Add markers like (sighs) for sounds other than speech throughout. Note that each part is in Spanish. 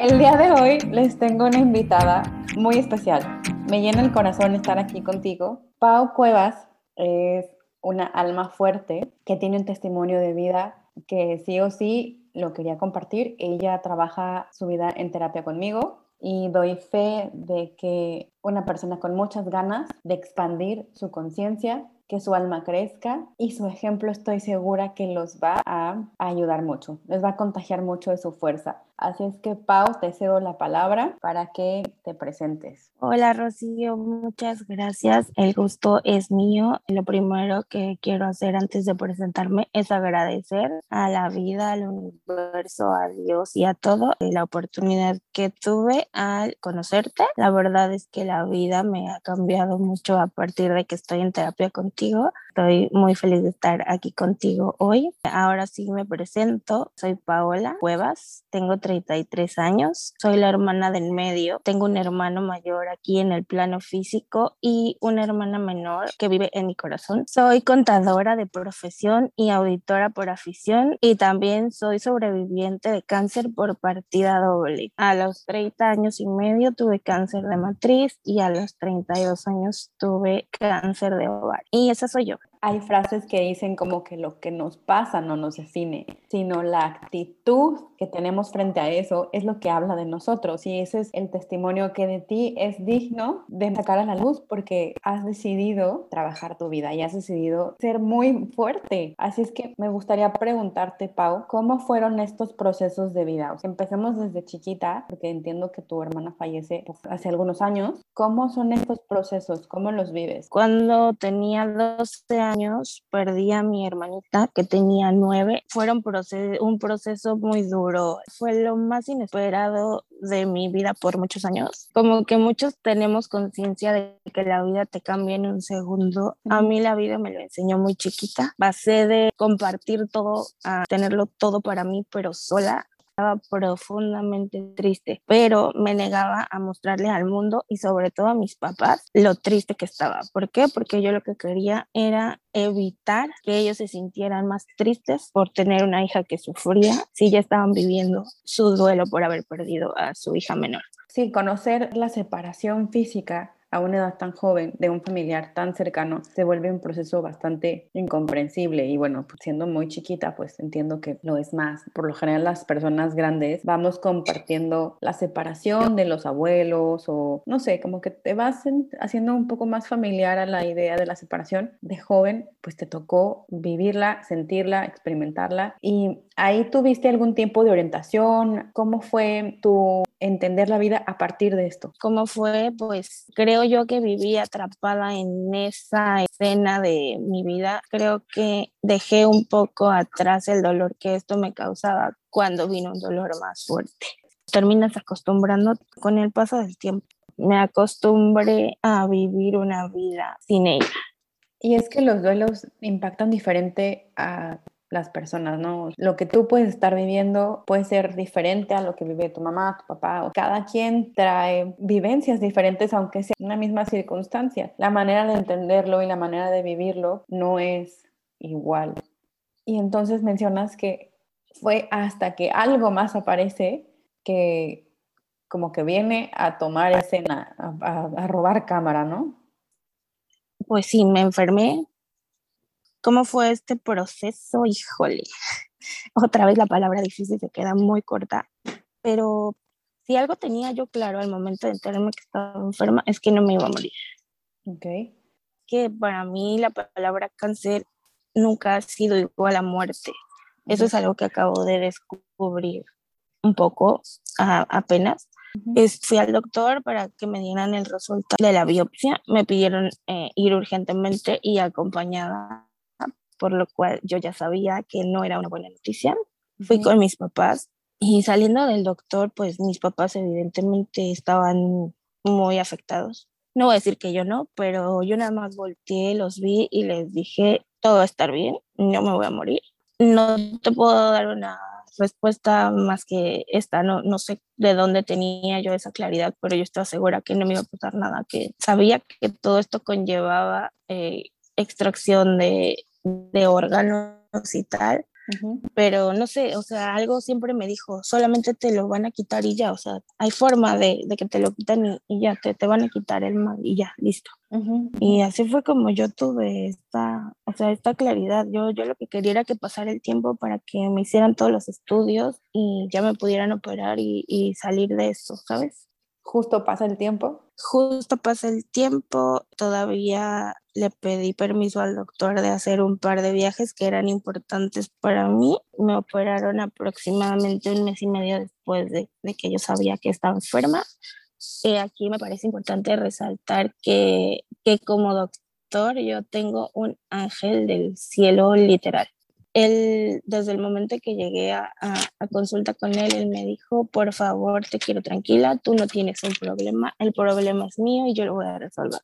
El día de hoy les tengo una invitada muy especial. Me llena el corazón estar aquí contigo. Pau Cuevas es una alma fuerte que tiene un testimonio de vida que sí o sí lo quería compartir. Ella trabaja su vida en terapia conmigo y doy fe de que una persona con muchas ganas de expandir su conciencia que su alma crezca y su ejemplo estoy segura que los va a ayudar mucho, les va a contagiar mucho de su fuerza. Así es que, Pau, te cedo la palabra para que te presentes. Hola, Rocío, muchas gracias. El gusto es mío. Lo primero que quiero hacer antes de presentarme es agradecer a la vida, al universo, a Dios y a todo la oportunidad que tuve al conocerte. La verdad es que la vida me ha cambiado mucho a partir de que estoy en terapia contigo. Estoy muy feliz de estar aquí contigo hoy. Ahora sí me presento. Soy Paola Cuevas. Tengo 33 años, soy la hermana del medio, tengo un hermano mayor aquí en el plano físico y una hermana menor que vive en mi corazón. Soy contadora de profesión y auditora por afición y también soy sobreviviente de cáncer por partida doble. A los 30 años y medio tuve cáncer de matriz y a los 32 años tuve cáncer de ovario. Y esa soy yo hay frases que dicen como que lo que nos pasa no nos define, sino la actitud que tenemos frente a eso es lo que habla de nosotros y ese es el testimonio que de ti es digno de sacar a la luz porque has decidido trabajar tu vida y has decidido ser muy fuerte. Así es que me gustaría preguntarte, Pau, ¿cómo fueron estos procesos de vida? O sea, empecemos desde chiquita, porque entiendo que tu hermana fallece pues, hace algunos años. ¿Cómo son estos procesos? ¿Cómo los vives? Cuando tenía 12 años, perdí a mi hermanita que tenía nueve. Fueron un proceso muy duro. Fue lo más inesperado de mi vida por muchos años. Como que muchos tenemos conciencia de que la vida te cambia en un segundo. A mí la vida me lo enseñó muy chiquita. Pasé de compartir todo a tenerlo todo para mí, pero sola estaba profundamente triste, pero me negaba a mostrarle al mundo y sobre todo a mis papás lo triste que estaba. ¿Por qué? Porque yo lo que quería era evitar que ellos se sintieran más tristes por tener una hija que sufría si ya estaban viviendo su duelo por haber perdido a su hija menor. Sí, conocer la separación física a una edad tan joven de un familiar tan cercano se vuelve un proceso bastante incomprensible y bueno, pues siendo muy chiquita pues entiendo que lo es más. Por lo general las personas grandes vamos compartiendo la separación de los abuelos o no sé, como que te vas haciendo un poco más familiar a la idea de la separación. De joven pues te tocó vivirla, sentirla, experimentarla y ahí tuviste algún tiempo de orientación, ¿cómo fue tu entender la vida a partir de esto? ¿Cómo fue? Pues creo yo que viví atrapada en esa escena de mi vida. Creo que dejé un poco atrás el dolor que esto me causaba cuando vino un dolor más fuerte. Terminas acostumbrando con el paso del tiempo. Me acostumbré a vivir una vida sin ella. Y es que los duelos impactan diferente a las personas, ¿no? Lo que tú puedes estar viviendo puede ser diferente a lo que vive tu mamá, tu papá, cada quien trae vivencias diferentes, aunque sea una misma circunstancia. La manera de entenderlo y la manera de vivirlo no es igual. Y entonces mencionas que fue hasta que algo más aparece que como que viene a tomar escena, a, a robar cámara, ¿no? Pues sí, me enfermé, ¿Cómo fue este proceso? Híjole, (laughs) otra vez la palabra difícil se queda muy corta, pero si algo tenía yo claro al momento de enterarme que estaba enferma es que no me iba a morir. Ok. Que para mí la palabra cáncer nunca ha sido igual a muerte. Eso es algo que acabo de descubrir un poco apenas. Es, fui al doctor para que me dieran el resultado de la biopsia. Me pidieron eh, ir urgentemente y acompañada por lo cual yo ya sabía que no era una buena noticia. Fui con mis papás y saliendo del doctor, pues mis papás evidentemente estaban muy afectados. No voy a decir que yo no, pero yo nada más volteé, los vi y les dije, todo va a estar bien, no me voy a morir. No te puedo dar una respuesta más que esta, no, no sé de dónde tenía yo esa claridad, pero yo estaba segura que no me iba a pasar nada, que sabía que todo esto conllevaba eh, extracción de de órganos y tal. pero no sé, o sea, algo siempre me dijo, solamente te lo van a quitar y ya, o sea, hay forma de, de que te lo quitan y, ya, te, te, van a quitar el mal y ya, listo. Y así fue como yo tuve esta, o sea, esta claridad. Yo, yo lo que quería era que pasara el tiempo para que me hicieran todos los estudios y ya me pudieran operar y, y salir de eso, ¿sabes? Justo pasa el tiempo. Justo pasa el tiempo, todavía le pedí permiso al doctor de hacer un par de viajes que eran importantes para mí. Me operaron aproximadamente un mes y medio después de, de que yo sabía que estaba enferma. Eh, aquí me parece importante resaltar que, que como doctor yo tengo un ángel del cielo literal. Él, desde el momento que llegué a, a, consulta con él, él me dijo, por favor, te quiero tranquila, tú no tienes un problema, el problema es mío y yo lo voy a resolver.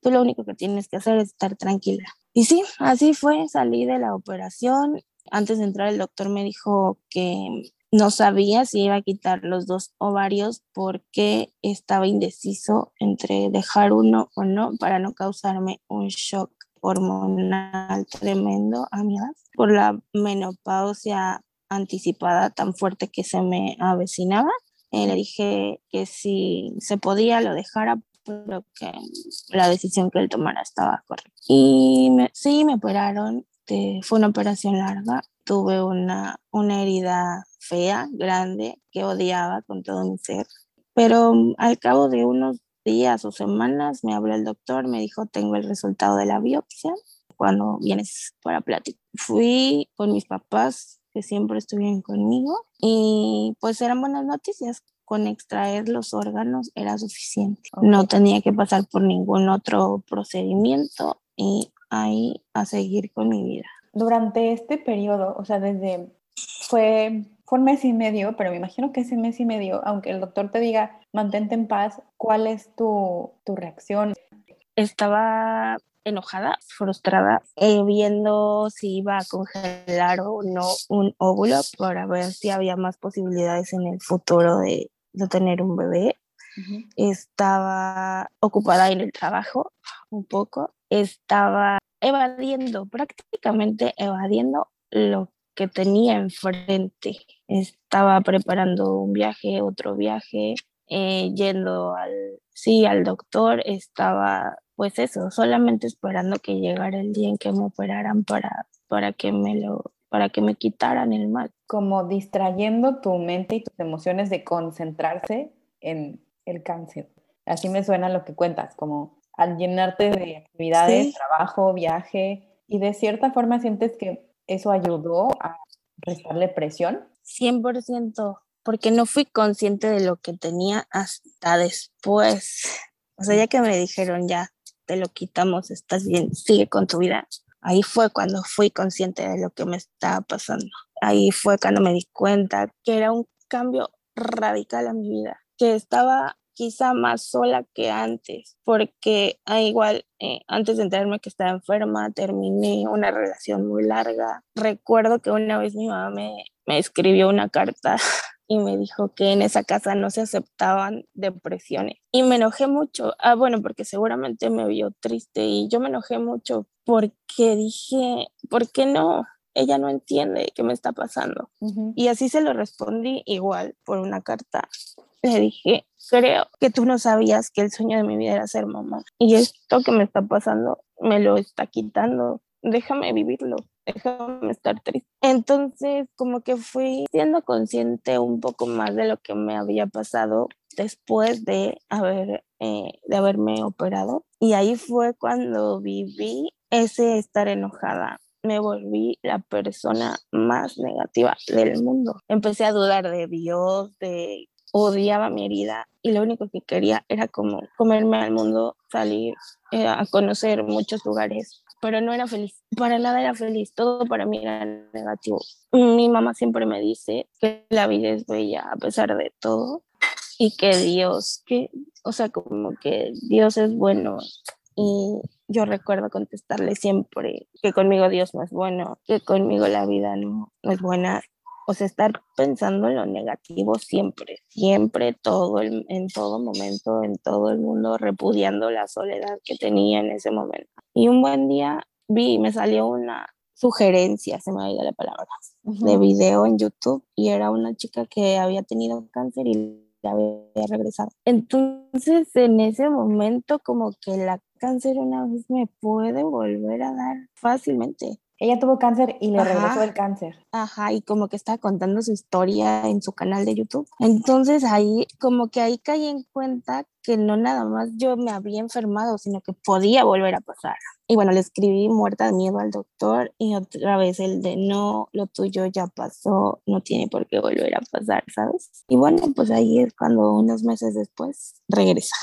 Tú lo único que tienes que hacer es estar tranquila. Y sí, así fue, salí de la operación. Antes de entrar el doctor me dijo que no sabía si iba a quitar los dos ovarios porque estaba indeciso entre dejar uno o no para no causarme un shock hormonal tremendo a mi edad por la menopausia anticipada tan fuerte que se me avecinaba. Eh, le dije que si se podía lo dejara pero que la decisión que él tomara estaba correcta. Y sí, me operaron, fue una operación larga, tuve una, una herida fea, grande, que odiaba con todo mi ser, pero al cabo de unos días o semanas me habló el doctor, me dijo, tengo el resultado de la biopsia, cuando vienes para platicar. Fui con mis papás, que siempre estuvieron conmigo, y pues eran buenas noticias con extraer los órganos era suficiente. No tenía que pasar por ningún otro procedimiento y ahí a seguir con mi vida. Durante este periodo, o sea, desde fue, fue un mes y medio, pero me imagino que ese mes y medio, aunque el doctor te diga mantente en paz, ¿cuál es tu, tu reacción? Estaba enojada, frustrada, eh, viendo si iba a congelar o no un óvulo para ver si había más posibilidades en el futuro de, de tener un bebé. Estaba ocupada en el trabajo un poco. Estaba evadiendo, prácticamente evadiendo lo que tenía enfrente. Estaba preparando un viaje, otro viaje, eh, yendo al, sí, al doctor. Estaba, pues eso, solamente esperando que llegara el día en que me operaran para, para que me lo para que me quitaran el mal. Como distrayendo tu mente y tus emociones de concentrarse en el cáncer. Así me suena lo que cuentas, como al llenarte de actividades, trabajo, viaje, y de cierta forma sientes que eso ayudó a restarle presión. 100%, porque no fui consciente de lo que tenía hasta después. O sea, ya que me dijeron, ya, te lo quitamos, estás bien, sigue con tu vida. Ahí fue cuando fui consciente de lo que me estaba pasando. Ahí fue cuando me di cuenta que era un cambio radical a mi vida, que estaba quizá más sola que antes, porque ah, igual eh, antes de enterarme que estaba enferma, terminé una relación muy larga. Recuerdo que una vez mi mamá me, me escribió una carta (laughs) y me dijo que en esa casa no se aceptaban depresiones. Y me enojé mucho. Ah, bueno, porque seguramente me vio triste y yo me enojé mucho porque dije, ¿por qué no? Ella no entiende qué me está pasando. Y así se lo respondí igual por una carta. Le dije, creo que tú no sabías que el sueño de mi vida era ser mamá. Y esto que me está pasando me lo está quitando. Déjame vivirlo déjame estar triste. Entonces, como que fui siendo consciente un poco más de lo que me había pasado después de, haber, eh, de haberme operado. Y ahí fue cuando viví ese estar enojada. Me volví la persona más negativa del mundo. Empecé a dudar de Dios, de odiaba mi herida y lo único que quería era como comerme al mundo, salir eh, a conocer muchos lugares, pero no era feliz, para nada era feliz, todo para mí era negativo. Mi mamá siempre me dice que la vida es bella a pesar de todo y que Dios, que, o sea, como que Dios es bueno y yo recuerdo contestarle siempre que conmigo Dios no es bueno, que conmigo la vida no, no es buena o sea, estar pensando en lo negativo siempre, siempre, todo en todo momento, en todo el mundo, repudiando la soledad que tenía en ese momento. Y un buen día vi, me salió una sugerencias, se me ha ido la palabra, de video en YouTube y era una chica que había tenido cáncer y había regresado. Entonces, en ese momento, como que la cáncer una vez me puede volver a dar fácilmente. Ella tuvo cáncer y le regresó el cáncer. Ajá, y como que estaba contando su historia en su canal de YouTube. Entonces ahí, como que ahí caí en cuenta que no nada más yo me había enfermado, sino que podía volver a pasar. Y bueno, le escribí muerta de miedo al doctor y otra vez el de no, lo tuyo ya pasó, no tiene por qué volver a pasar, ¿sabes? Y bueno, pues ahí es cuando unos meses después regresa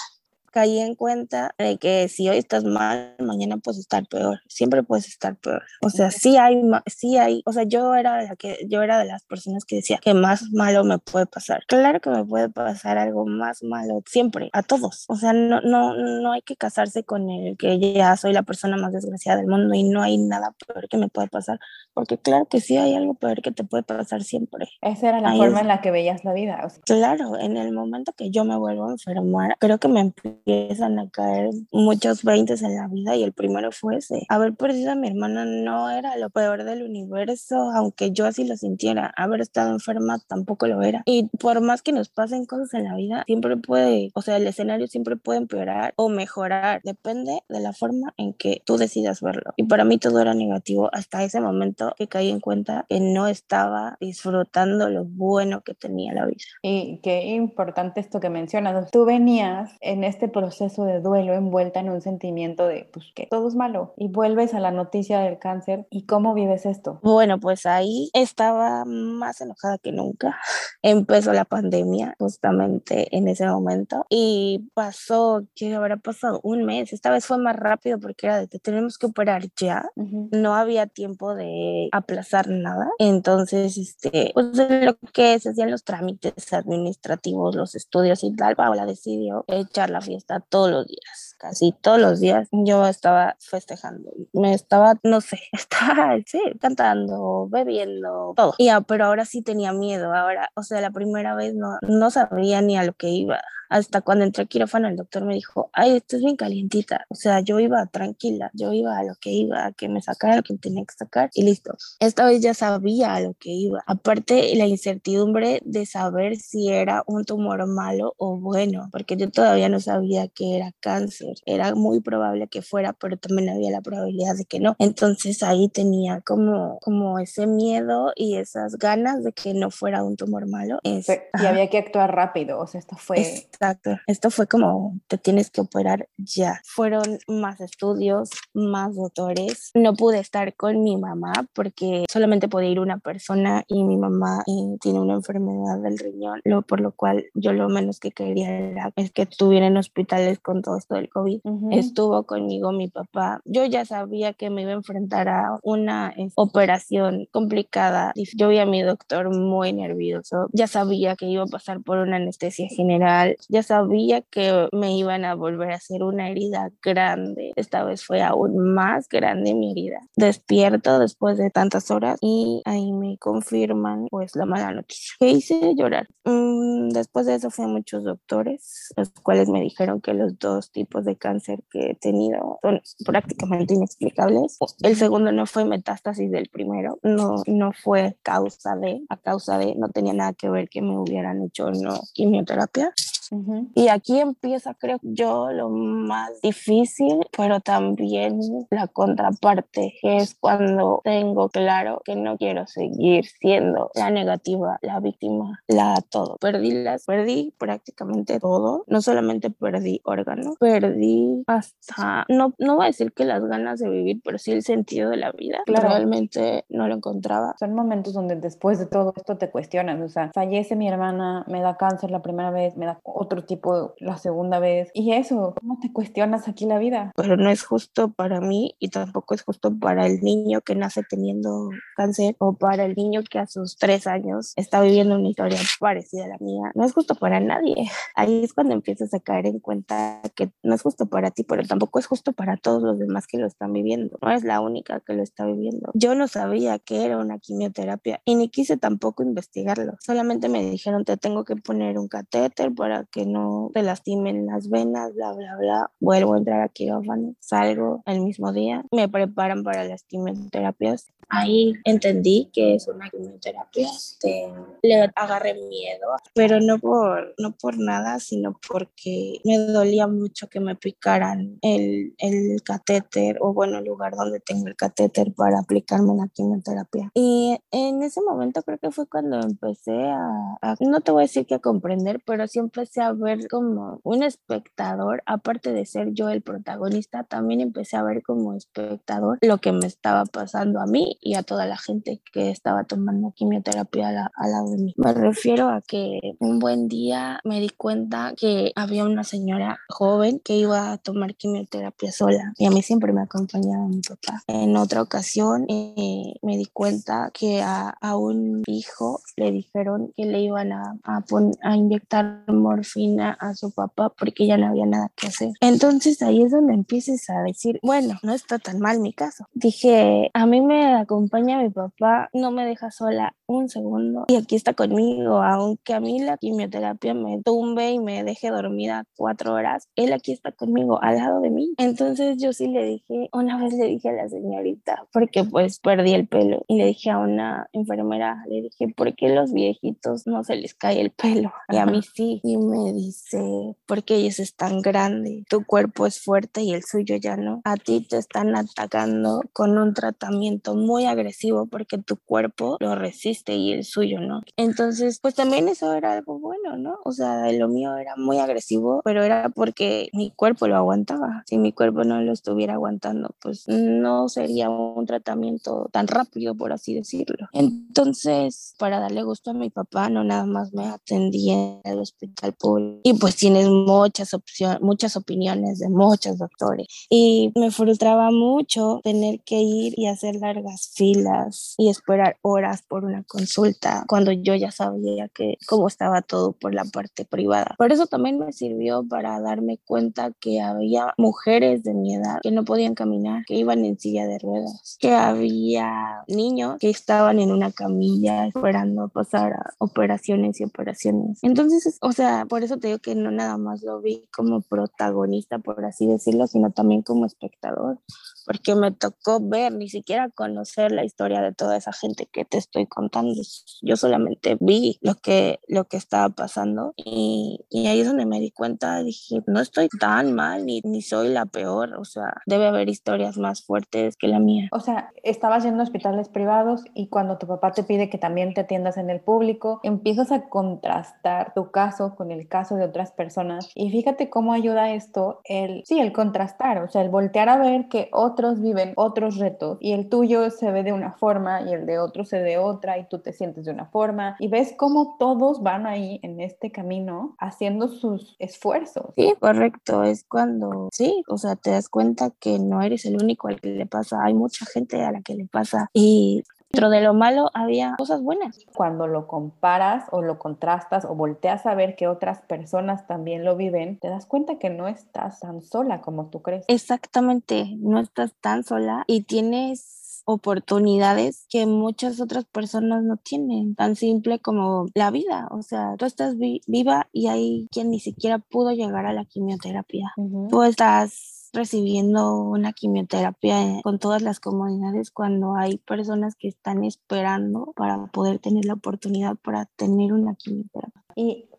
caí en cuenta de que si hoy estás mal, mañana puedes estar peor, siempre puedes estar peor. O sea, sí hay, sí hay, o sea, yo era de la que, yo era de las personas que decía que más malo me puede pasar. Claro que me puede pasar algo más malo, siempre, a todos. O sea, no, no, no hay que casarse con el que ya soy la persona más desgraciada del mundo y no hay nada peor que me puede pasar, porque claro que sí hay algo peor que te puede pasar siempre. Esa era la forma en la que veías la vida. Claro, en el momento que yo me vuelvo a enfermar, creo que me empiezan a caer muchos veintes en la vida y el primero fue ese. Haber perdido a mi hermana no era lo peor del universo, aunque yo así lo sintiera. Haber estado enferma tampoco lo era. Y por más que nos pasen cosas en la vida, siempre puede, o sea, el escenario siempre puede empeorar o mejorar. Depende de la forma en que tú decidas verlo. Y para mí todo era negativo hasta ese momento que caí en cuenta que no estaba disfrutando lo bueno que tenía la vida. Y qué importante esto que mencionas. Tú venías en este proceso de duelo envuelta en un sentimiento de pues que todo es malo y vuelves a la noticia del cáncer y cómo vives esto. Bueno, pues ahí estaba más enojada que nunca. (laughs) Empezó la pandemia justamente en ese momento y pasó, ¿qué habrá pasado? Un mes. Esta vez fue más rápido porque era de te tenemos que operar ya. No había tiempo de aplazar nada. Entonces, este, pues lo que se hacían los trámites administrativos, los estudios y tal, Paula decidió echar la fiesta todos los días, casi todos los días. Yo estaba festejando, me estaba, no sé, (laughs) estaba, sí, cantando, bebiendo, todo. Y, pero ahora sí tenía miedo, ahora, o sea, la primera vez no, no sabía ni a lo que iba hasta cuando entré a quirófano el doctor me dijo, ay, esto es bien calientita. O sea, yo iba tranquila, yo iba a lo que iba, a que me sacara lo que tenía que sacar y listo. Esta vez ya sabía a lo que iba. Aparte, la incertidumbre de saber si era un tumor malo o bueno, porque yo todavía no sabía que era cáncer. Era muy probable que fuera, pero también había la probabilidad de que no. Entonces ahí tenía como, como ese miedo y esas ganas de que no fuera un tumor malo. y había que actuar rápido, o sea, esto fue... Exacto. Esto fue como, te tienes que operar ya. Fueron más estudios, más doctores. No pude estar con mi mamá porque solamente podía ir una persona y mi mamá eh, tiene una enfermedad del riñón, lo, por lo cual yo lo menos que quería era es que estuviera en hospitales con todo esto del COVID. Estuvo conmigo mi papá. Yo ya sabía que me iba a enfrentar a una operación complicada. Yo vi a mi doctor muy nervioso. Ya sabía que iba a pasar por una anestesia general ya sabía que me iban a volver a hacer una herida grande. Esta vez fue aún más grande mi herida. Despierto después de tantas horas y ahí me confirman pues la mala noticia. ¿Qué hice? Llorar. Mm, después de eso fui a muchos doctores, los cuales me dijeron que los dos tipos de cáncer que he tenido son prácticamente inexplicables. El segundo no fue metástasis del primero, no, no fue causa de, a causa de, no tenía nada que ver que me hubieran hecho no quimioterapia. Y aquí empieza, creo yo, lo más difícil, pero también la contraparte, que es cuando tengo claro que no quiero seguir siendo la negativa, la víctima, la todo. Perdí las, perdí prácticamente todo. No solamente perdí órganos, perdí hasta, no, no voy a decir que las ganas de vivir, pero sí el sentido de la vida. Realmente no lo encontraba. Son momentos donde después de todo esto te cuestionas, o sea, fallece mi hermana, me da cáncer la primera vez, me da otro tipo la segunda vez. Y eso, ¿cómo te cuestionas aquí la vida? Pero no es justo para mí y tampoco es justo para el niño que nace teniendo cáncer o para el niño que a sus tres años está viviendo una historia parecida a la mía. No es justo para nadie. (laughs) Ahí es cuando empiezas a caer en cuenta que no es justo para ti, pero tampoco es justo para todos los demás que lo están viviendo. No es la única que lo está viviendo. Yo no sabía que era una quimioterapia y ni quise tampoco investigarlo. Solamente me dijeron te tengo que poner un catéter para que no te lastimen las venas, bla, bla, bla. Vuelvo a entrar a quirófano, salgo el mismo día, me preparan para las quimioterapias. ahí entendí que es una quimioterapia, este, le agarré miedo, pero no por, no por nada, sino porque me dolía mucho que me picaran el, el catéter o bueno, el lugar donde tengo el catéter para aplicarme la quimioterapia. Y en ese momento creo que fue cuando empecé a, a, no te voy a decir que a comprender, pero sí empecé a ver como un espectador, aparte de ser yo el protagonista, también empecé a ver como espectador lo que me estaba pasando a mí y a toda la gente que estaba tomando quimioterapia al lado de mí. Me refiero a que un buen día me di cuenta que había una señora joven que iba a tomar quimioterapia sola y a mí siempre me acompañaba mi papá. En otra ocasión eh, me di cuenta que a, a, un hijo le dijeron que le iban a, a, a inyectar morfina a su papá porque ya no había nada que hacer. Entonces ahí es donde empieces a decir, bueno, no está tan mal mi caso. Dije, a mí me acompaña mi papá, no me deja sola un segundo y aquí está conmigo, aunque a mí la quimioterapia me tumbe y me deje dormida cuatro horas, él aquí está conmigo, al lado de mí. Entonces yo sí le dije, una vez le dije a la señorita, porque pues perdí el pelo, y le dije a una enfermera, le dije, ¿por qué los viejitos no se les cae el pelo? Y a mí sí. Y me dice, porque ellos están grandes, tu cuerpo es fuerte y el suyo ya no. A ti te están atacando con un tratamiento muy agresivo porque tu cuerpo lo resiste y el suyo no. Entonces, pues también eso era algo bueno, ¿no? O sea, lo mío era muy agresivo, pero era porque mi cuerpo lo aguantaba. Si mi cuerpo no lo estuviera aguantando, pues no sería un tratamiento tan rápido, por así decirlo. Entonces, para darle gusto a mi papá, no nada más me atendí en el hospital público. Y pues tienes muchas opciones, muchas opiniones de muchos doctores. Y me frustraba mucho tener que ir y hacer largas filas y esperar horas por una consulta cuando yo ya sabía que cómo estaba todo por la parte privada. Por eso también me sirvió para darme cuenta que había mujeres de mi edad que no podían caminar, que iban en silla de ruedas, que había niños que estaban en una camilla esperando pasar a operaciones y operaciones. Entonces, o sea, por eso te digo que no nada más lo vi como protagonista, por así decirlo, sino también como espectador porque me tocó ver, ni siquiera conocer la historia de toda esa gente que te estoy contando. Yo solamente vi lo que, lo que estaba pasando y, y ahí es donde me di cuenta, dije, no estoy tan mal ni, ni soy la peor, o sea, debe haber historias más fuertes que la mía. O sea, estabas yendo a hospitales privados y cuando tu papá te pide que también te atiendas en el público, empiezas a contrastar tu caso con el caso de otras personas y fíjate cómo ayuda esto el, sí, el contrastar, o sea, el voltear a ver que otros otros viven otros retos y el tuyo se ve de una forma y el de otro se de otra y tú te sientes de una forma y ves cómo todos van ahí en este camino haciendo sus esfuerzos. Sí, correcto, es cuando, sí, o sea, te das cuenta que no eres el único al que le pasa, hay mucha gente a la que le pasa y Dentro de lo malo había cosas buenas. Cuando lo comparas o lo contrastas o volteas a ver que otras personas también lo viven, te das cuenta que no estás tan sola como tú crees. Exactamente, no estás tan sola y tienes oportunidades que muchas otras personas no tienen, tan simple como la vida, o sea, tú estás vi viva y hay quien ni siquiera pudo llegar a la quimioterapia. Uh -huh. Tú estás recibiendo una quimioterapia con todas las comodidades cuando hay personas que están esperando para poder tener la oportunidad para tener una quimioterapia.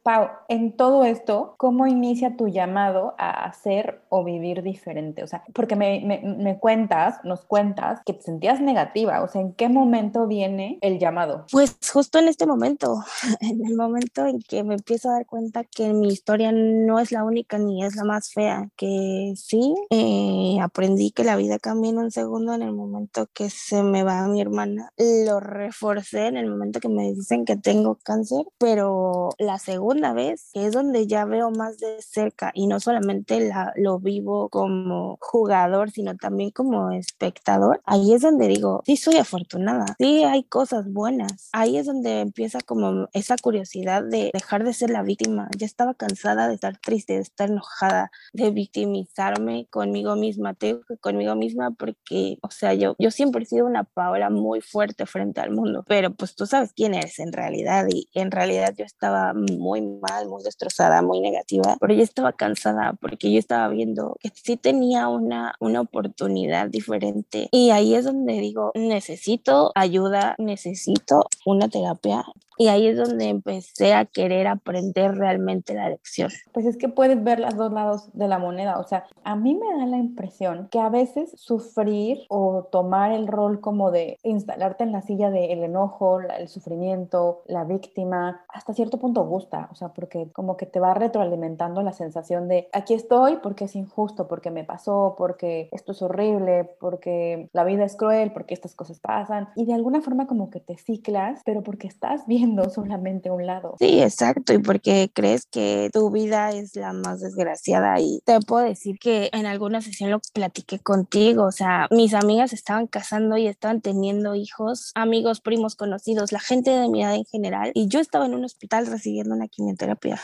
Pau, en todo esto, ¿cómo inicia tu llamado a hacer o vivir diferente? O sea, porque me, me, me, cuentas, nos cuentas que te sentías negativa, o sea, ¿en qué momento viene el llamado? Pues justo en este momento, (laughs) en el momento en que me empiezo a dar cuenta que mi historia no es la única ni es la más fea, que sí, eh, aprendí que la vida cambia en un segundo en el momento que se me va mi hermana, lo reforcé en el momento que me dicen que tengo cáncer, pero la segunda segunda vez, que es donde ya veo más de cerca y no solamente la, lo vivo como jugador, sino también como espectador, ahí es donde digo, sí soy afortunada, sí hay cosas buenas. Ahí es donde empieza como esa curiosidad de dejar de ser la víctima. Ya estaba cansada de estar triste, de estar enojada, de victimizarme conmigo misma. Tengo que conmigo misma porque, o sea, yo, yo siempre he sido una Paola muy fuerte frente al mundo, pero pues tú sabes quién eres en realidad y en realidad yo estaba muy muy mal, muy destrozada, muy negativa, pero yo estaba cansada porque yo estaba viendo que sí tenía una, una oportunidad diferente. Y ahí es donde digo, necesito ayuda, necesito una terapia y ahí es donde empecé a querer aprender realmente la lección. Pues es que puedes ver los dos lados de la moneda. O sea, a mí me da la impresión que a veces sufrir o tomar el rol como de instalarte en la silla del enojo, el sufrimiento, la víctima, hasta cierto punto gusta. O sea, porque como que te va retroalimentando la sensación de aquí estoy porque es injusto, porque me pasó, porque esto es horrible, porque la vida es cruel, porque estas cosas pasan. Y de alguna forma como que te ciclas, pero porque estás bien solamente un lado. Sí, exacto, y porque crees que tu vida es la más desgraciada y te puedo decir que en alguna sesión lo platiqué contigo, o sea, mis amigas estaban casando y estaban teniendo hijos, amigos, primos, conocidos, la gente de mi edad en general, y yo estaba en un hospital recibiendo una quimioterapia.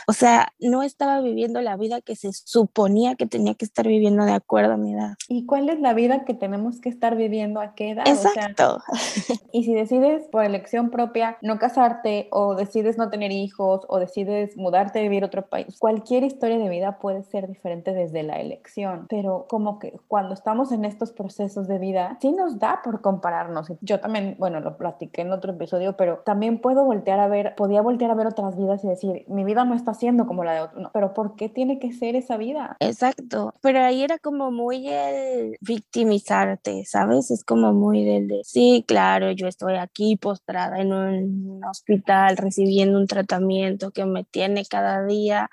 O sea, no estaba viviendo la vida que se suponía que tenía que estar viviendo de acuerdo a mi edad. ¿Y cuál es la vida que tenemos que estar viviendo a qué edad? Exacto. (laughs) y si decides por elección propia no casarte, o decides no tener hijos o decides mudarte a vivir a otro país. Cualquier historia de vida puede ser diferente desde la elección, pero como que cuando estamos en estos procesos de vida, sí nos da por compararnos. Yo también, bueno, lo platiqué en otro episodio, pero también puedo voltear a ver, podía voltear a ver otras vidas y decir, mi vida no está siendo como la de otro, pero ¿por qué tiene que ser esa vida? Exacto, pero ahí era como muy el victimizarte, ¿sabes? Es como muy del de, sí, claro, yo estoy aquí postrada en un hospital recibiendo un tratamiento que me tiene cada día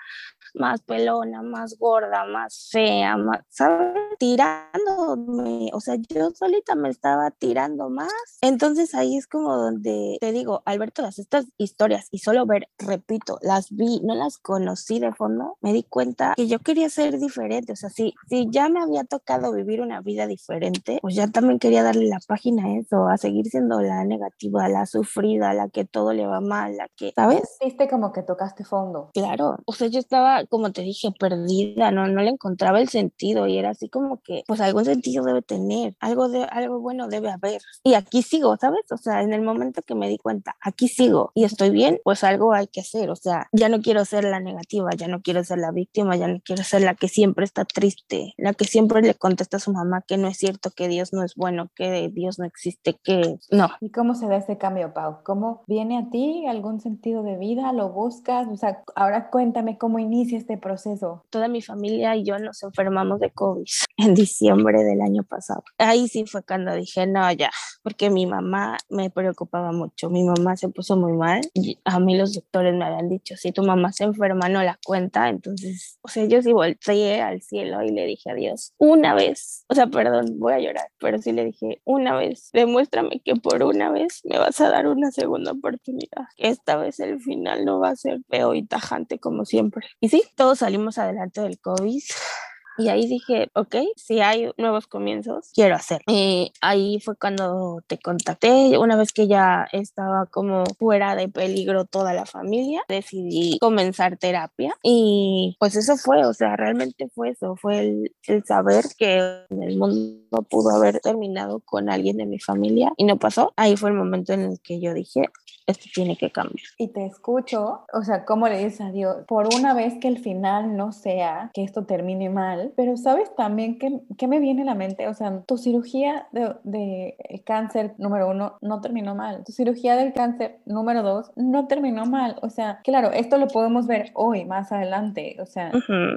más pelona, más gorda, más fea, más, ¿sabes? Tirándome, o sea, yo solita me estaba tirando más. Entonces ahí es como donde te digo, al ver todas estas historias y solo ver, repito, las vi, no las conocí de fondo, me di cuenta que yo quería ser diferente, o sea, si, si ya me había tocado vivir una vida diferente, pues ya también quería darle la página a eso, a seguir siendo la negativa, la sufrida, la que todo le va mal, la que, ¿sabes? Viste como que tocaste fondo. Claro, o sea, yo estaba como te dije, perdida, no, no le encontraba el sentido y era así como que, pues algún sentido debe tener, algo, de, algo bueno debe haber. Y aquí sigo, ¿sabes? O sea, en el momento que me di cuenta, aquí sigo y estoy bien, pues algo hay que hacer. O sea, ya no quiero ser la negativa, ya no quiero ser la víctima, ya no quiero ser la que siempre está triste, la que siempre le contesta a su mamá que no es cierto, que Dios no es bueno, que Dios no existe, que no. ¿Y cómo se da ese cambio, Pau? ¿Cómo viene a ti algún sentido de vida? ¿Lo buscas? O sea, ahora cuéntame cómo inicia este proceso? Toda mi familia y yo nos enfermamos de COVID (laughs) en diciembre del año pasado. Ahí sí fue cuando dije, no, ya, porque mi mamá me preocupaba mucho. Mi mamá se puso muy mal. Y a mí los doctores me habían dicho, si tu mamá se enferma, no la cuenta. Entonces, o sea, yo sí volteé al cielo y le dije a Dios, una vez, o sea, perdón, voy a llorar, pero sí le dije, una vez, demuéstrame que por una vez me vas a dar una segunda oportunidad. Esta vez el final no va a ser feo y tajante como siempre. Y sí, todos salimos adelante del COVID. (sighs) Y ahí dije, ok, si hay nuevos comienzos, quiero hacer. Y ahí fue cuando te contacté. Una vez que ya estaba como fuera de peligro toda la familia, decidí comenzar terapia. Y pues eso fue, o sea, realmente fue eso, fue el, el saber que el mundo pudo haber terminado con alguien de mi familia y no pasó. Ahí fue el momento en el que yo dije, esto tiene que cambiar. Y te escucho, o sea, ¿cómo le dices a Dios? Por una vez que el final no sea que esto termine mal, pero sabes también que, que me viene a la mente, o sea, tu cirugía de, de, cáncer número uno no terminó mal, tu cirugía del cáncer número dos no terminó mal, o sea, claro, esto lo podemos ver hoy, más adelante, o sea,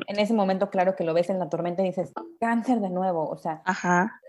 en ese momento, claro que lo ves en la tormenta y dices, cáncer de nuevo, o sea,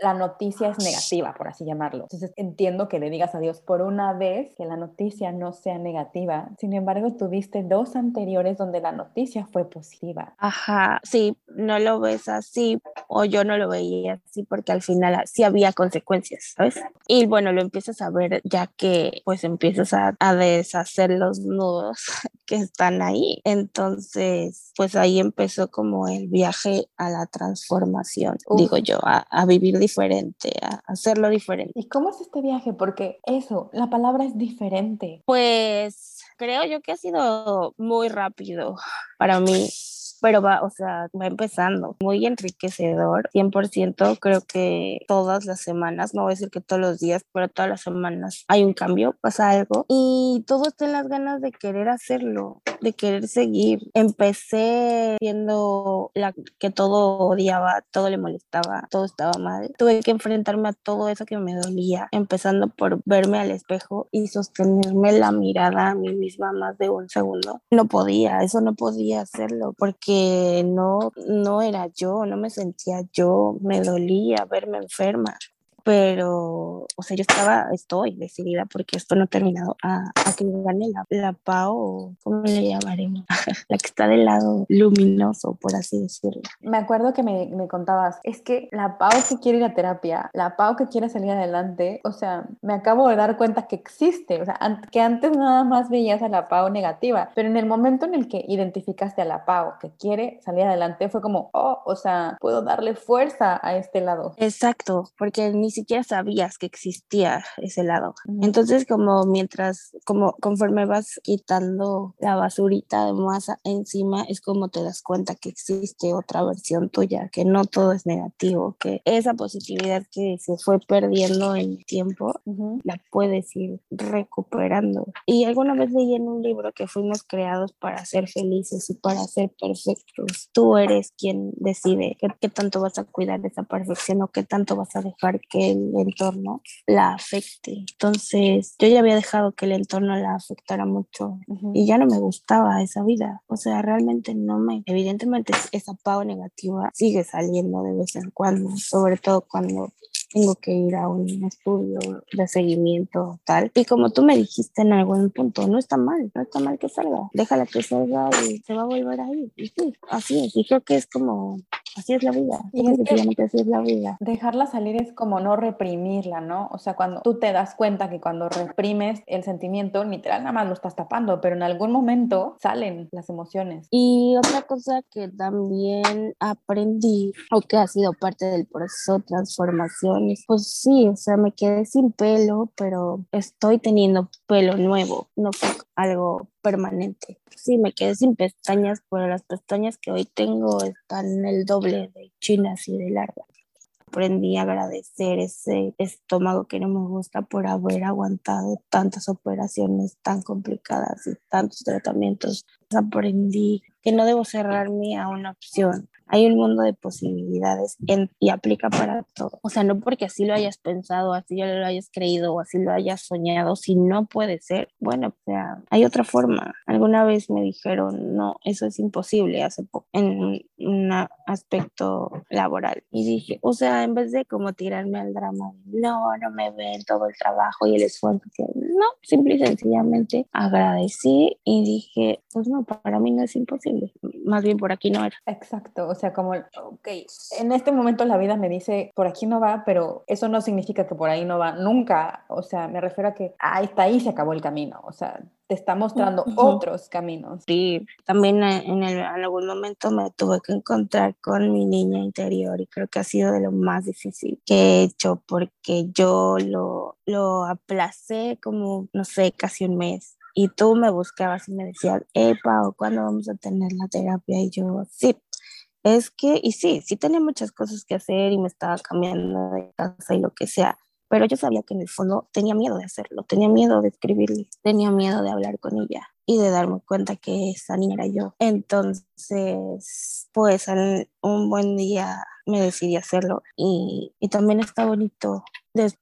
la noticia es negativa, por así llamarlo. Entonces entiendo que le digas a Dios por una vez que la noticia no sea negativa. Sin embargo, tuviste dos anteriores donde la noticia fue positiva. Ajá, sí, no lo ves así o yo no lo veía así porque al final sí había consecuencias, ¿sabes? Y bueno, lo empiezas a ver ya que pues empiezas a, a deshacer los nudos (laughs) que están ahí. Entonces, pues ahí empezó como el viaje a la transformación, digo yo, a, a vivir diferente, a hacerlo diferente. ¿Y cómo es este viaje? Porque eso, la palabra es diferente pues creo yo que ha sido muy rápido para mí pero va, o sea, va empezando. Muy enriquecedor, 100%. Creo que todas las semanas, no voy a decir que todos los días, pero todas las semanas hay un cambio, pasa algo y todo está en las ganas de querer hacerlo, de querer seguir. Empecé viendo la, que todo odiaba, todo le molestaba, todo estaba mal. Tuve que enfrentarme a todo eso que me dolía, empezando por verme al espejo y sostenerme la mirada a mí misma más de un segundo. No podía, eso no podía hacerlo porque no, no era yo, no me sentía yo, me dolía verme enferma pero, o sea, yo estaba, estoy decidida porque esto no ha terminado a, a que gane la, la PAO, ¿cómo le llamaremos? (laughs) la que está del lado luminoso, por así decirlo. Me acuerdo que me, me, contabas, es que la PAO que quiere ir a terapia, la PAO que quiere salir adelante, o sea, me acabo de dar cuenta que existe, o sea, que antes nada más veías a la PAO negativa, pero en el momento en el que identificaste a la PAO que quiere salir adelante, fue como, oh, o sea, puedo darle fuerza a este lado. Exacto, porque ni siquiera sabías que existía ese lado. Entonces, como mientras, como conforme vas quitando la basurita de masa encima, es como te das cuenta que existe otra versión tuya, que no todo es negativo, que esa positividad que se fue perdiendo en el tiempo, la puedes ir recuperando. Y alguna vez leí en un libro que fuimos creados para ser felices y para ser perfectos. Tú eres quien decide qué, qué tanto vas a cuidar de esa perfección o qué tanto vas a dejar que el entorno la afecte. Entonces, yo ya había dejado que el entorno la afectara mucho y ya no me gustaba esa vida. O sea, realmente no me, evidentemente esa pago negativa sigue saliendo de vez en cuando, sobre todo cuando tengo que ir a un estudio de seguimiento tal. Y como tú me dijiste en algún punto, no está mal, no está mal que salga. Déjala que salga y se va a volver a ir. Y sí, así es. Y creo que es como así es la vida. Y es así es la vida. Dejarla salir es como no reprimirla, ¿no? O sea, cuando tú te das cuenta que cuando reprimes el sentimiento, literal nada más lo estás tapando, pero en algún momento salen las emociones. Y otra cosa que también aprendí o que ha sido parte del proceso de transformación es, pues sí, o sea, me quedé sin pelo, pero estoy teniendo pelo nuevo, no algo permanente. Sí, me quedé sin pestañas, pero las pestañas que hoy tengo están el doble de chinas y de largas. Aprendí a agradecer ese estómago que no me gusta por haber aguantado tantas operaciones tan complicadas y tantos tratamientos. Aprendí que no debo cerrarme a una opción, hay un mundo de posibilidades y aplica para todo. O sea, no porque así lo hayas pensado, así ya lo hayas creído o así lo hayas soñado, si no puede ser, bueno, o sea, hay otra forma. Alguna vez me dijeron, no, eso es imposible hace en un aspecto laboral. Y dije, o sea, en vez de como tirarme al drama, no, no me ven todo el trabajo y el esfuerzo que no, simple y sencillamente agradecí y dije, pues no, para mí no es imposible, más bien por aquí no era. Exacto, sea, como, ok, en este momento la vida me dice, por aquí no va, pero eso no significa que por ahí no va nunca. O sea, me refiero a que ahí está, ahí se acabó el camino. O sea, te está mostrando otros caminos. Sí, también en, en, algún momento me tuve que encontrar con mi niña interior y creo que ha sido de lo más difícil que he hecho porque yo lo, lo aplacé como, no sé, casi un mes y tú me buscabas y me decías, hey Pau, ¿cuándo vamos a tener la terapia? Y yo, sí, es que, y sí, sí tenía muchas cosas que hacer y me estaba cambiando de casa y lo que sea, pero yo sabía que en el fondo tenía miedo de hacerlo, tenía miedo de escribirle, tenía miedo de hablar con ella y de darme cuenta que esa niña era yo. Entonces, pues un buen día me decidí hacerlo y, y también está bonito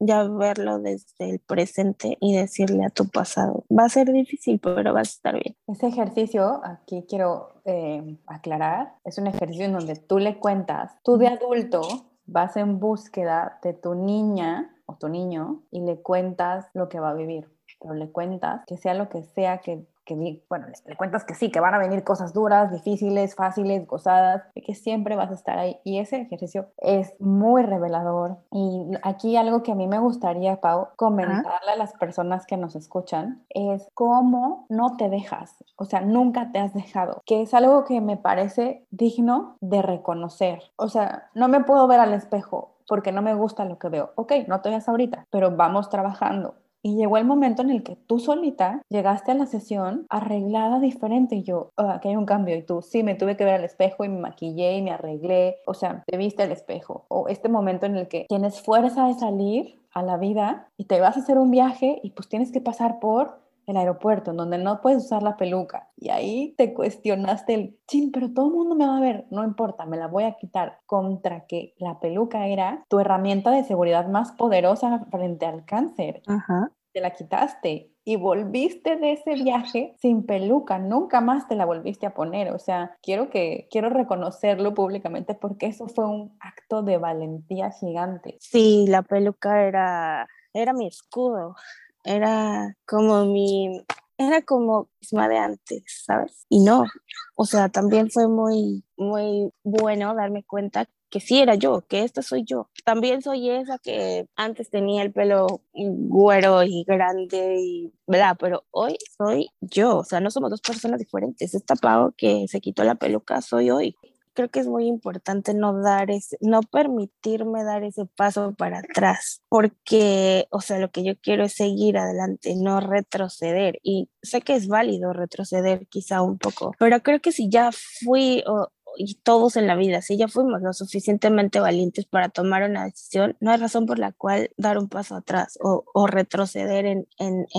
ya verlo desde el presente y decirle a tu pasado. Va a ser difícil, pero va a estar bien. Ese ejercicio, aquí quiero eh, aclarar, es un ejercicio en donde tú le cuentas, tú de adulto vas en búsqueda de tu niña o tu niño y le cuentas lo que va a vivir, pero le cuentas que sea lo que sea que que, bueno, le, cuentas que sí, que van a venir cosas duras, difíciles, fáciles, gozadas, que siempre vas a estar ahí. Y ese ejercicio es muy revelador. Y aquí algo que a mí me gustaría, Pau, comentarle a las personas que nos escuchan es cómo no te dejas, o sea, nunca te has dejado, que es algo que me parece digno de reconocer. O sea, no me puedo ver al espejo porque no me gusta lo que veo. Ok, no te veas ahorita, pero vamos trabajando Y llegó el momento en el que tú solita llegaste a la sesión arreglada diferente y yo, oh, aquí hay un cambio y tú, sí, me tuve que ver al espejo y me maquillé y me arreglé, o sea, te viste al espejo. O este momento en el que tienes fuerza de salir a la vida y te vas a hacer un viaje y pues tienes que pasar por el aeropuerto, en donde no puedes usar la peluca. Y ahí te cuestionaste el, chin, pero todo el mundo me va a ver, no importa, me la voy a quitar. Contra que la peluca era tu herramienta de seguridad más poderosa frente al cáncer. Ajá. Te la quitaste y volviste de ese viaje sin peluca, nunca más te la volviste a poner. O sea, quiero que quiero reconocerlo públicamente porque eso fue un acto de valentía gigante. Sí, la peluca era era mi escudo era como mi, era como misma de antes, ¿sabes? Y no, o sea, también fue muy, muy bueno darme cuenta que sí era yo, que esta soy yo. También soy esa que antes tenía el pelo güero y grande y, ¿verdad? Pero hoy soy yo, o sea, no somos dos personas diferentes. Esta Pau que se quitó la peluca soy hoy creo que es muy importante no dar ese, no permitirme dar ese paso para atrás, porque, o sea, lo que yo quiero es seguir adelante, no retroceder. Y sé que es válido retroceder quizá un poco, pero creo que si ya fui o, y todos en la vida, si ya fuimos lo suficientemente valientes para tomar una decisión, no hay razón por la cual dar un paso atrás o, retroceder en,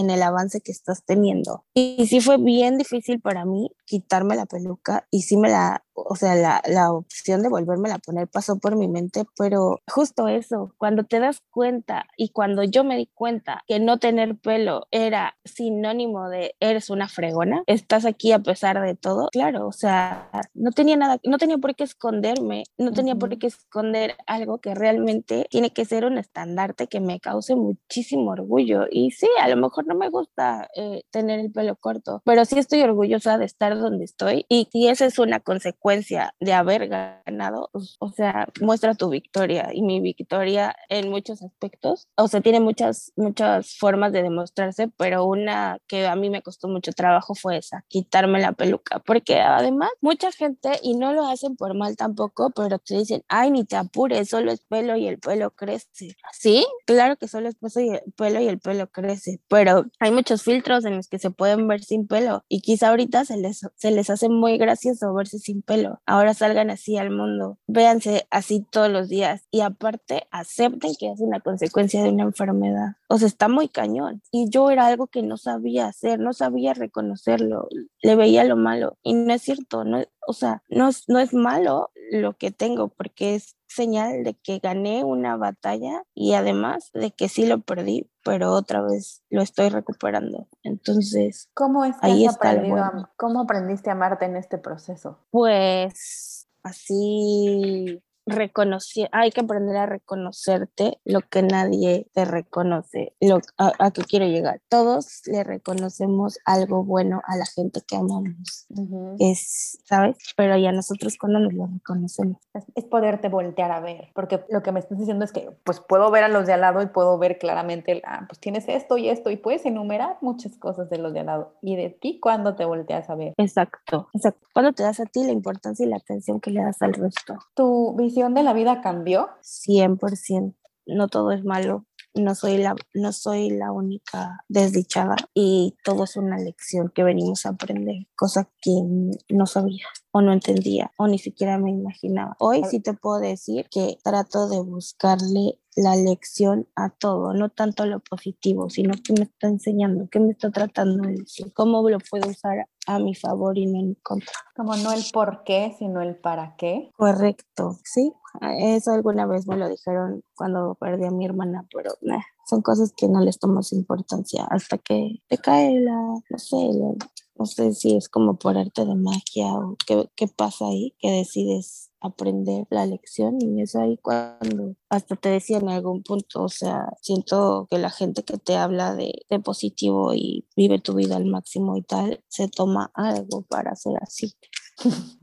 el avance que estás teniendo. Y, y sí fue bien difícil para mí quitarme la peluca y sí me la, o sea, la, la opción de volverme a poner pasó por mi mente, pero justo eso, cuando te das cuenta y cuando yo me di cuenta que no tener pelo era sinónimo de eres una fregona, estás aquí a pesar de todo, claro, o sea, no tenía nada, no tenía por qué esconderme, no tenía por qué esconder algo que realmente tiene que ser un estandarte que me cause muchísimo orgullo. Y sí, a lo mejor no me gusta eh, tener el pelo corto, pero sí estoy orgullosa de estar donde estoy y si esa es una consecuencia de haber ganado, o sea, muestra tu victoria y mi victoria en muchos aspectos, o sea, tiene muchas, muchas formas de demostrarse, pero una que a mí me costó mucho trabajo fue esa, quitarme la peluca, porque además mucha gente, y no lo hacen por mal tampoco, pero te dicen, ay, ni te apures, solo es pelo y el pelo crece. Sí, claro que solo es pelo y el pelo crece, pero hay muchos filtros en los que se pueden ver sin pelo y quizá ahorita se les, se les hace muy gracioso verse sin pelo. Ahora salgan así al mundo, véanse así todos los días y aparte acepten que es una consecuencia de una enfermedad. O sea, está muy cañón. Y yo era algo que no sabía hacer, no sabía reconocerlo, le veía lo malo. Y no es cierto, no, o sea, no, no es malo lo que tengo porque es señal de que gané una batalla y además de que sí lo perdí, pero otra vez lo estoy recuperando. Entonces, ¿cómo es que ahí has aprendido bueno. a, cómo aprendiste a amarte en este proceso? Pues así reconocer, hay que aprender a reconocerte lo que nadie te reconoce, lo, a, a que quiero llegar. Todos le reconocemos algo bueno a la gente que amamos, uh -huh. es, ¿sabes? Pero ya nosotros cuando nos lo reconocemos. Es, es, poderte voltear a ver, porque lo que me estás diciendo es que pues puedo ver a los de al lado y puedo ver claramente, ah, pues tienes esto y esto y puedes enumerar muchas cosas de los de al lado y de ti cuando te volteas a ver. Exacto, exacto. Cuando te das a ti la importancia y la atención que le das al resto. Tu de la vida cambió? 100%. No todo es malo. No soy, la, no soy la única desdichada y todo es una lección que venimos a aprender, cosa que no sabía o no entendía o ni siquiera me imaginaba. Hoy sí te puedo decir que trato de buscarle la lección a todo, no tanto lo positivo, sino que me está enseñando, que me está tratando de decir, cómo lo puedo usar a mi favor y no en mi contra. Como no el por qué, sino el para qué. Correcto, sí. Eso alguna vez me lo dijeron cuando perdí a mi hermana, pero nah, son cosas que no les tomas importancia hasta que te cae la, no sé, la, no sé si es como por arte de magia o qué, qué pasa ahí, que decides aprender la lección y es ahí cuando hasta te decía en algún punto, o sea, siento que la gente que te habla de, de positivo y vive tu vida al máximo y tal, se toma algo para ser así.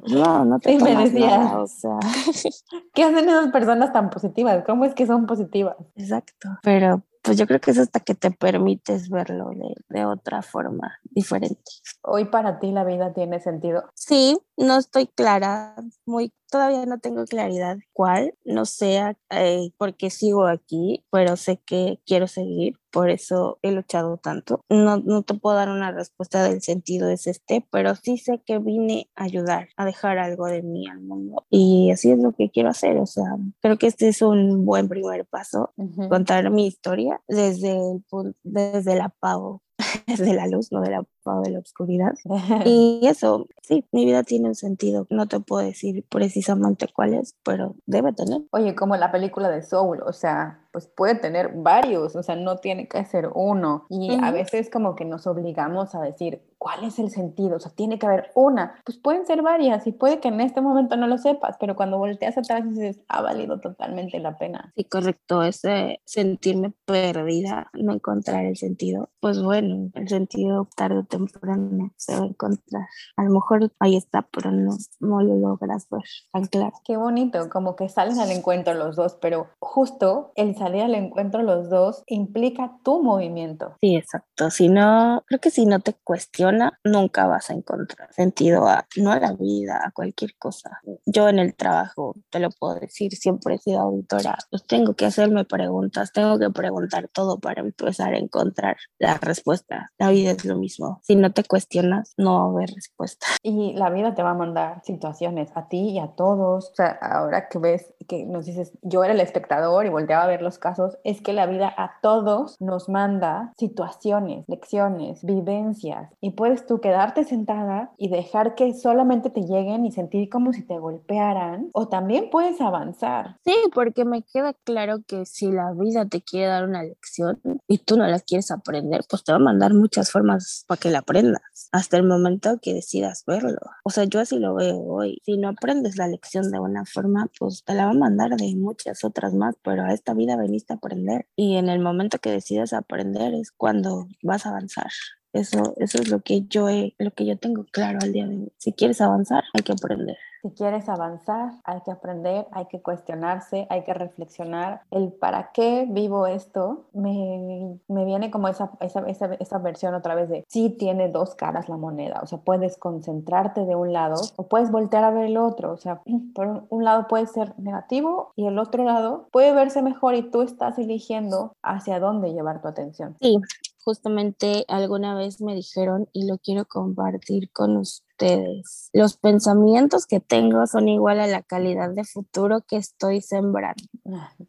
No, no te (laughs) sí, me decía, nada, o sea. (laughs) ¿Qué hacen esas personas tan positivas? ¿Cómo es que son positivas? Exacto, pero pues yo creo que es hasta que te permites verlo de, de, otra forma diferente. ¿Hoy para ti la vida tiene sentido? Sí, no estoy clara, muy todavía no tengo claridad cuál, no sé eh, por qué sigo aquí, pero sé que quiero seguir por eso he luchado tanto. No, no te puedo dar una respuesta del sentido es este, pero sí sé que vine a ayudar, a dejar algo de mí al mundo. Y así es lo que quiero hacer. O sea, creo que este es un buen primer paso, contar mi historia desde el, desde el apago (laughs) de la luz, no de la, de la oscuridad. (laughs) Y eso, sí, mi vida tiene un sentido. No te puedo decir precisamente cuál es, pero debe tener. Oye, como la película de Soul, o sea, pues puede tener varios, o sea, no tiene que ser uno. Y a veces como que nos obligamos a decir, ¿cuál es el sentido? O sea, tiene que haber una. Pues pueden ser varias y puede que en este momento no lo sepas, pero cuando volteas atrás dices, ha valido totalmente la pena. Sí, correcto, ese sentirme perdida, no encontrar el sentido. Pues bueno, el sentido tarde o temprano se va a encontrar. A lo mejor ahí está, pero no, no lo logras ver tan claro. Qué bonito, como que salen al encuentro los dos, pero justo el salir al encuentro los dos implica tu movimiento. Sí, exacto. Si no, creo que si no te cuestiona, nunca vas a encontrar sentido a, no a la vida, a cualquier cosa. Yo en el trabajo, te lo puedo decir, siempre he sido auditora. Pues tengo que hacerme preguntas, tengo que preguntar todo para empezar a encontrar la respuesta. La vida es lo mismo. Si no te cuestionas, no va a haber respuesta. (laughs) Y la vida te va a mandar situaciones a ti y a todos. O sea, ahora que ves que nos dices, yo era el espectador y volteaba a ver los casos, es que la vida a todos nos manda situaciones, lecciones, vivencias y puedes tú quedarte sentada y dejar que solamente te lleguen y sentir como si te golpearan o también puedes avanzar. Sí, porque me queda claro que si la vida te quiere dar una lección y tú no la quieres aprender, pues te va a mandar muchas formas para que la aprendas hasta el momento que decidas verlo. O sea, yo así lo veo hoy. Si no aprendes la lección de una forma, pues te la va a mandar de muchas otras más, pero a esta vida veniste a aprender y en el momento que decidas aprender es cuando vas a avanzar. Eso, eso es lo que yo lo que yo tengo claro al día de hoy. Si quieres avanzar, hay que aprender. Si quieres avanzar, hay que aprender, hay que cuestionarse, hay que reflexionar. El para qué vivo esto me, me viene como esa, esa, esa, esa, versión otra vez de sí tiene dos caras la moneda. O sea, puedes concentrarte de un lado o puedes voltear a ver el otro. O sea, (clears throat) por un lado puede ser negativo y el otro lado puede verse mejor y tú estás eligiendo hacia dónde llevar tu atención. Sí, justamente alguna vez me dijeron y lo quiero compartir con ustedes ustedes. Los pensamientos que tengo son igual a la calidad de futuro que estoy sembrando.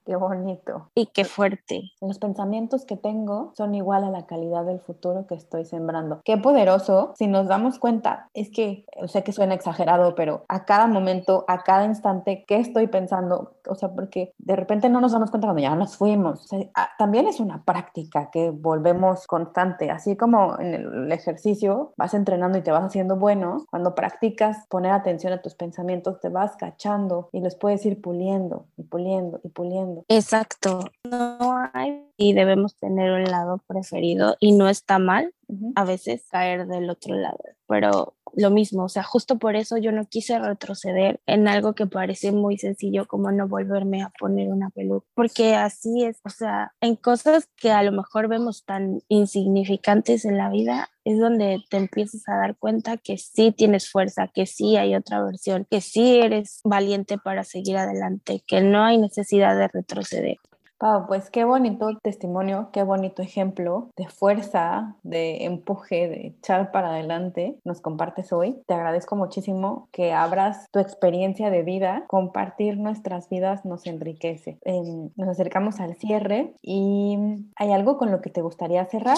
qué bonito. Y qué fuerte. Los pensamientos que tengo son igual a la calidad del futuro que estoy sembrando. Qué poderoso. Si nos damos cuenta, es que, sé que suena exagerado, pero a cada momento, a cada instante, ¿qué estoy pensando? O sea, porque de repente no nos damos cuenta cuando ya nos fuimos. también es una práctica que volvemos constante. Así como en el ejercicio vas entrenando y te vas haciendo bueno, cuando practicas poner atención a tus pensamientos, te vas cachando y los puedes ir puliendo y puliendo y puliendo. Exacto. No hay y debemos tener un lado preferido y no está mal a veces caer del otro lado, pero lo mismo, o sea, justo por eso yo no quise retroceder en algo que parece muy sencillo como no volverme a poner una peluca, porque así es, o sea, en cosas que a lo mejor vemos tan insignificantes en la vida, es donde te empiezas a dar cuenta que sí tienes fuerza, que sí hay otra versión, que sí eres valiente para seguir adelante, que no hay necesidad de retroceder. Pau, pues qué bonito testimonio, qué bonito ejemplo de fuerza, de empuje, de echar para adelante nos compartes hoy. Te agradezco muchísimo que abras tu experiencia de vida. Compartir nuestras vidas nos enriquece. Em, nos acercamos al cierre y ¿hay algo con lo que te gustaría cerrar?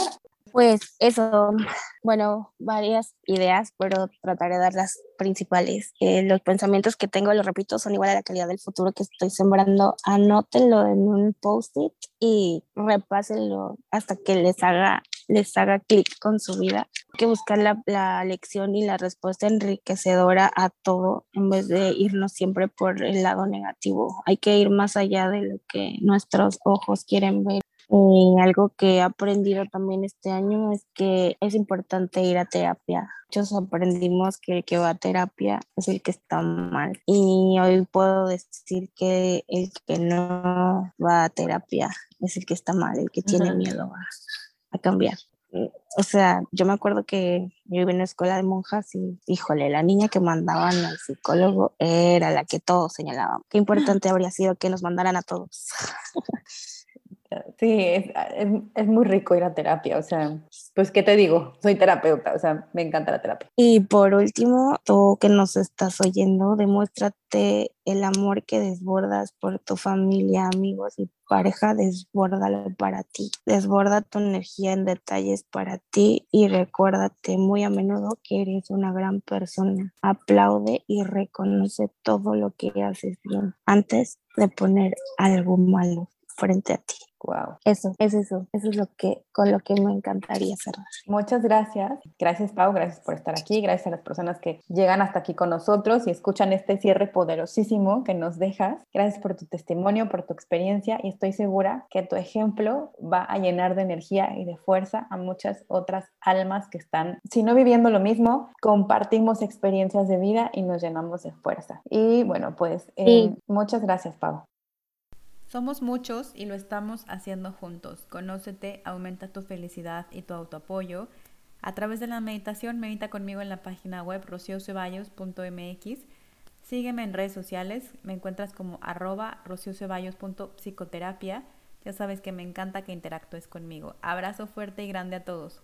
Pues eso, (sighs) bueno, varias ideas, pero trataré de dar las principales. Eh, los pensamientos que tengo, lo repito, son igual a la calidad del futuro que estoy sembrando. Anótenlo en un post-it y repásenlo hasta que les haga, les haga clic con su vida. Hay que buscar la, la lección y la respuesta enriquecedora a todo en vez de irnos siempre por el lado negativo. Hay que ir más allá de lo que nuestros ojos quieren ver. Y algo que he aprendido también este año es que es importante ir a terapia. Muchos aprendimos que el que va a terapia es el que está mal. Y hoy puedo decir que el que no va a terapia es el que está mal, el que tiene miedo a, a cambiar. o sea, yo me acuerdo que yo iba en una escuela de monjas y, híjole, la niña que mandaban al psicólogo era la que todos señalaban. Qué importante (laughs) habría sido que nos mandaran a todos. (laughs) Sí, es, muy rico ir a terapia, o sea, pues, ¿qué te digo? Soy terapeuta, o sea, me encanta la terapia. Y por último, tú que nos estás oyendo, demuéstrate el amor que desbordas por tu familia, amigos y pareja, desbórdalo para ti. Desborda tu energía en detalles para ti y recuérdate muy a menudo que eres una gran persona. Aplaude y reconoce todo lo que haces bien antes de poner algo malo frente a ti. Wow. Eso, es eso, eso es lo que, con lo que me encantaría cerrar. Muchas gracias. Gracias, Pau, gracias por estar aquí, gracias a las personas que llegan hasta aquí con nosotros y escuchan este cierre poderosísimo que nos dejas. Gracias por tu testimonio, por tu experiencia y estoy segura que tu ejemplo va a llenar de energía y de fuerza a muchas otras almas que están, si no viviendo lo mismo, compartimos experiencias de vida y nos llenamos de fuerza. Y bueno, pues eh, muchas gracias, Pau. Somos muchos y lo estamos haciendo juntos. Conócete, aumenta tu felicidad y tu autoapoyo. A través de la meditación, medita conmigo en la página web rocioceballos.mx. Sígueme en redes sociales, me encuentras como arroba rocioceballos.psicoterapia. Ya sabes que me encanta que interactúes conmigo. Abrazo fuerte y grande a todos.